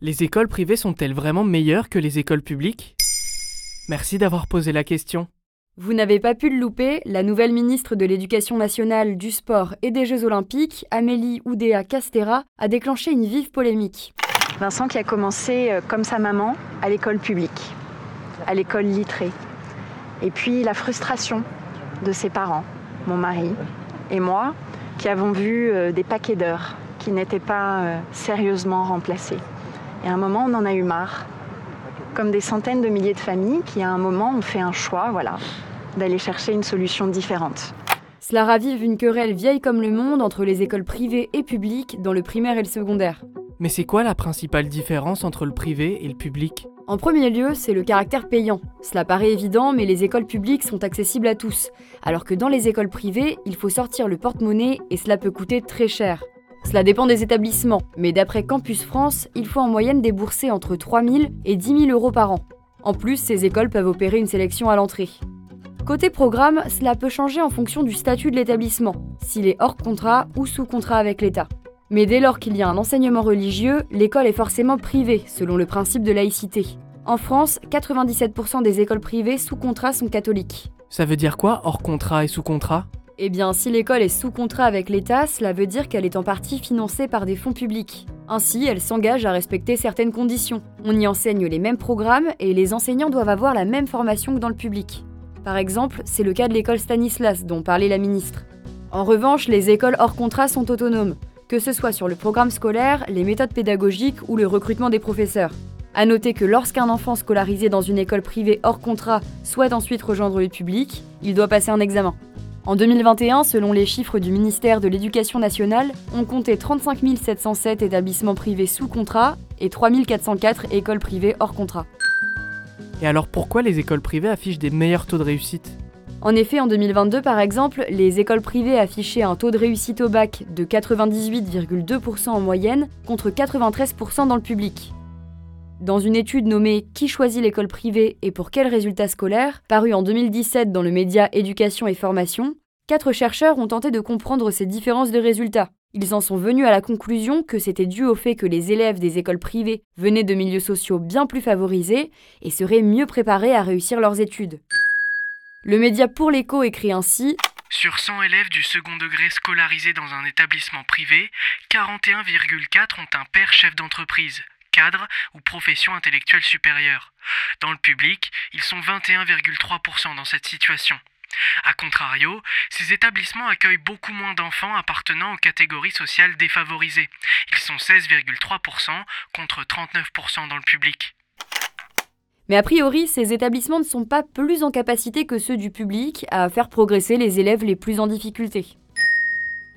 Les écoles privées sont-elles vraiment meilleures que les écoles publiques? Merci d'avoir posé la question. Vous n'avez pas pu le louper, la nouvelle ministre de l'Éducation nationale, du sport et des Jeux olympiques, Amélie Oudéa Castera, a déclenché une vive polémique. Vincent qui a commencé, euh, comme sa maman, à l'école publique, à l'école littrée. Et puis la frustration de ses parents, mon mari et moi, qui avons vu euh, des paquets d'heures qui n'étaient pas euh, sérieusement remplacés. Et à un moment, on en a eu marre. Comme des centaines de milliers de familles qui, à un moment, ont fait un choix, voilà, d'aller chercher une solution différente. Cela ravive une querelle vieille comme le monde entre les écoles privées et publiques dans le primaire et le secondaire. Mais c'est quoi la principale différence entre le privé et le public? En premier lieu, c'est le caractère payant. Cela paraît évident, mais les écoles publiques sont accessibles à tous, alors que dans les écoles privées, il faut sortir le porte-monnaie et cela peut coûter très cher. Cela dépend des établissements, mais d'après Campus France, il faut en moyenne débourser entre 3 000 et 10 000 euros par an. En plus, ces écoles peuvent opérer une sélection à l'entrée. Côté programme, cela peut changer en fonction du statut de l'établissement, s'il est hors contrat ou sous contrat avec l'État. Mais dès lors qu'il y a un enseignement religieux, l'école est forcément privée, selon le principe de laïcité. En France, 97% des écoles privées sous contrat sont catholiques. Ça veut dire quoi hors contrat et sous contrat? Eh bien, si l'école est sous contrat avec l'État, cela veut dire qu'elle est en partie financée par des fonds publics. Ainsi, elle s'engage à respecter certaines conditions. On y enseigne les mêmes programmes et les enseignants doivent avoir la même formation que dans le public. Par exemple, c'est le cas de l'école Stanislas dont parlait la ministre. En revanche, les écoles hors contrat sont autonomes, que ce soit sur le programme scolaire, les méthodes pédagogiques ou le recrutement des professeurs. À noter que lorsqu'un enfant scolarisé dans une école privée hors contrat souhaite ensuite rejoindre le public, il doit passer un examen. En 2021, selon les chiffres du ministère de l'Éducation nationale, on comptait 35 707 établissements privés sous contrat et 3 404 écoles privées hors contrat. Et alors pourquoi les écoles privées affichent des meilleurs taux de réussite? En effet, en 2022, par exemple, les écoles privées affichaient un taux de réussite au bac de 98,2% en moyenne contre 93% dans le public. Dans une étude nommée Qui choisit l'école privée et pour quels résultats scolaires, parue en 2017 dans le média Éducation et Formation, quatre chercheurs ont tenté de comprendre ces différences de résultats. Ils en sont venus à la conclusion que c'était dû au fait que les élèves des écoles privées venaient de milieux sociaux bien plus favorisés et seraient mieux préparés à réussir leurs études. Le média Pour l'écho écrit ainsi Sur 100 élèves du second degré scolarisés dans un établissement privé, 41,4 ont un père chef d'entreprise, cadre ou profession intellectuelle supérieure. Dans le public, ils sont 21,3% dans cette situation. A contrario, ces établissements accueillent beaucoup moins d'enfants appartenant aux catégories sociales défavorisées. Ils sont 16,3% contre 39% dans le public. Mais a priori, ces établissements ne sont pas plus en capacité que ceux du public à faire progresser les élèves les plus en difficulté.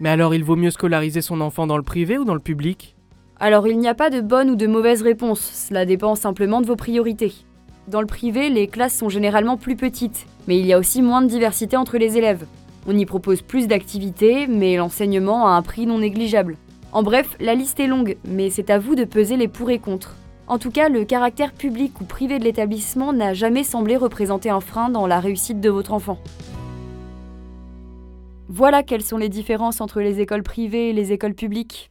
Mais alors il vaut mieux scolariser son enfant dans le privé ou dans le public? Alors il n'y a pas de bonne ou de mauvaise réponse, cela dépend simplement de vos priorités. Dans le privé, les classes sont généralement plus petites, mais il y a aussi moins de diversité entre les élèves. On y propose plus d'activités, mais l'enseignement a un prix non négligeable. En bref, la liste est longue, mais c'est à vous de peser les pour et contre. En tout cas, le caractère public ou privé de l'établissement n'a jamais semblé représenter un frein dans la réussite de votre enfant. Voilà quelles sont les différences entre les écoles privées et les écoles publiques.